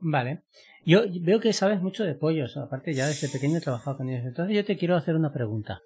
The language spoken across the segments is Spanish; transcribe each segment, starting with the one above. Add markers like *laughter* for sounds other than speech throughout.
Vale. Yo veo que sabes mucho de pollos, aparte ya desde pequeño he trabajado con ellos. Entonces yo te quiero hacer una pregunta.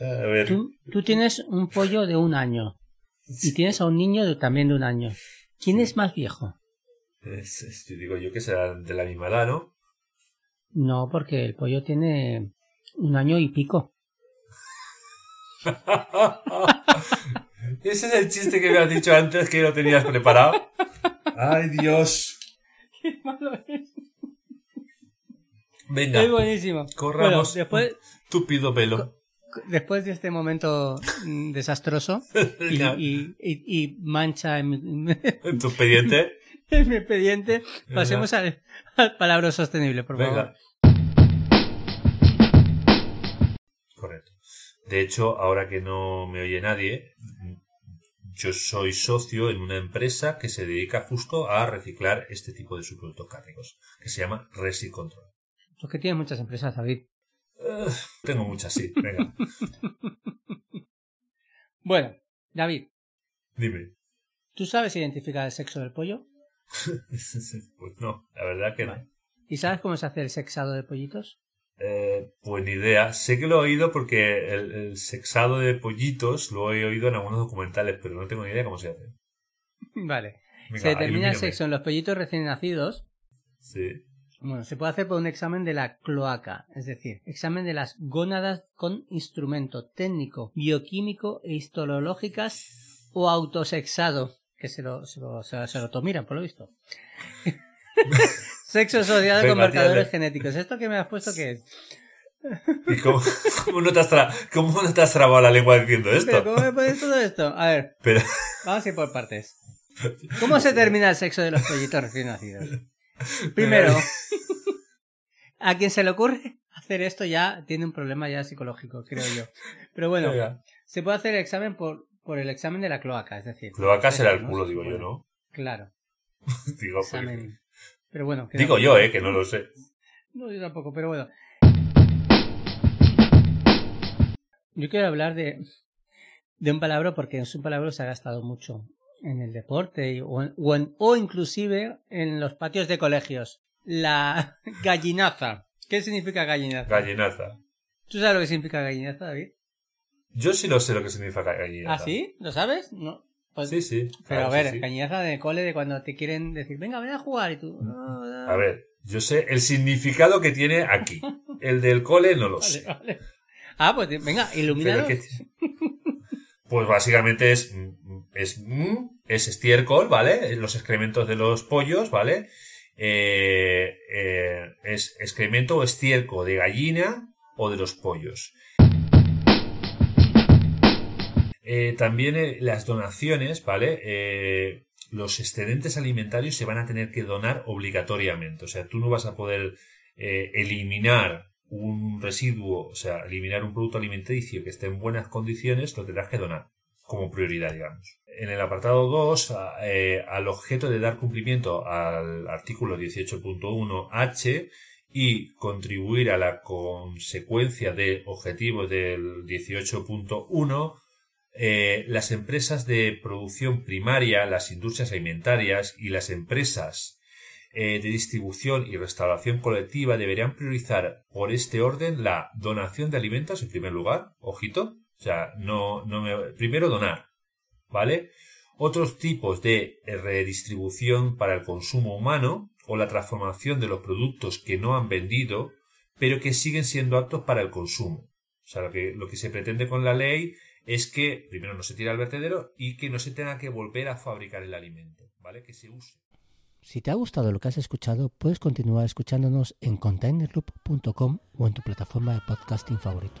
A ver. Tú, tú tienes un pollo de un año y tienes a un niño de- también de un año. ¿Quién es más viejo? Es- es- yo digo yo que será de la misma edad, ¿no? No, porque el pollo tiene un año y pico. *laughs* Ese es el chiste que me has dicho antes que no tenías preparado. *laughs* Ay, Dios. Qué malo es. Venga, Es buenísimo. corramos. Bueno, después, Túpido pelo. después de este momento mm, desastroso *laughs* y, Venga, y- y- y mancha en mi, *laughs* en tu expediente. en mi expediente, pasemos al, al palabra sostenible, por favor. Venga. Correcto. De hecho, ahora que no me oye nadie, yo soy socio en una empresa que se dedica justo a reciclar este tipo de subproductos cárnicos, que se llama Resi Tú que tienes muchas empresas, David. Eh, tengo muchas, sí. Venga, *laughs* Bueno, David, dime. ¿tú sabes identificar el sexo del pollo? *laughs* Pues no, la verdad que no. ¿Y sabes cómo se hace el sexado de pollitos? Eh, pues ni idea. Sé que lo he oído porque el, el sexado de pollitos lo he oído en algunos documentales, pero no tengo ni idea cómo se hace. *laughs* Vale. Venga, se determina el sexo en los pollitos recién nacidos. Sí. Bueno, se puede hacer por un examen de la cloaca, es decir, examen de las gónadas con instrumento técnico, bioquímico e histológicas o autosexado, que se lo, se lo, se lo, se lo tomiran, por lo visto. *laughs* Sexo asociado con marcadores genéticos. ¿Esto que me has puesto qué es? ¿Y cómo, cómo no te has tra- cómo no te has trabado la lengua diciendo esto? ¿Pero cómo me pones todo esto? A ver, Pero, vamos a ir por partes. ¿Cómo se termina el sexo de los pollitos recién nacidos? *laughs* Primero, *laughs* a quien se le ocurre hacer esto ya tiene un problema ya psicológico, creo yo. Pero bueno, se puede hacer el examen por, por el examen de la cloaca, es decir. Cloaca será el ¿no? culo, digo yo, ¿no? Claro, *laughs* Digo, examen. Pero bueno, digo yo, eh, que no lo sé. No, yo tampoco, pero bueno. Yo quiero hablar de, de un palabra porque es un palabra que se ha gastado mucho en el deporte o, en- o, en- o inclusive en los patios de colegios. La *laughs* gallinaza. ¿Qué significa gallinaza? Gallinaza. ¿Tú sabes lo que significa gallinaza, David? Yo sí lo sé lo que significa gallinaza. ¿Ah, sí? ¿Lo sabes? No. Pues- Sí, sí. Pero a ver, sí, sí. gallinaza de cole de cuando te quieren decir, venga, ven a jugar y tú... "No, no". A ver, yo sé el significado que tiene aquí. *laughs* El del cole no lo Vale, sé. vale. Ah, pues venga, ilumínanos. *laughs* Pues básicamente es, es, es estiércol, ¿vale? Los excrementos de los pollos, ¿vale? Eh, eh, es excremento o estiércol de gallina o de los pollos. Eh, también las donaciones, ¿vale? Los excedentes alimentarios se van a tener que donar obligatoriamente. O sea, tú no vas a poder eliminar un residuo, o sea, eliminar un producto alimenticio que esté en buenas condiciones, lo tendrás que donar como prioridad, digamos. En el apartado 2, a- eh, al objeto de dar cumplimiento al artículo 18.1h y contribuir a la consecuencia de objetivos del 18.1, eh, las empresas de producción primaria, las industrias alimentarias y las empresas eh, de distribución y restauración colectiva deberían priorizar por este orden la donación de alimentos en primer lugar, ojito, o sea, no, no me, primero donar, ¿vale? Otros tipos de redistribución para el consumo humano o la transformación de los productos que no han vendido, pero que siguen siendo aptos para el consumo. O sea, lo que, lo que se pretende con la ley es que primero no se tire al vertedero y que no se tenga que volver a fabricar el alimento, ¿vale? Que se use. Si te ha gustado lo que has escuchado, puedes continuar escuchándonos en containerloop.com o en tu plataforma de podcasting favorito.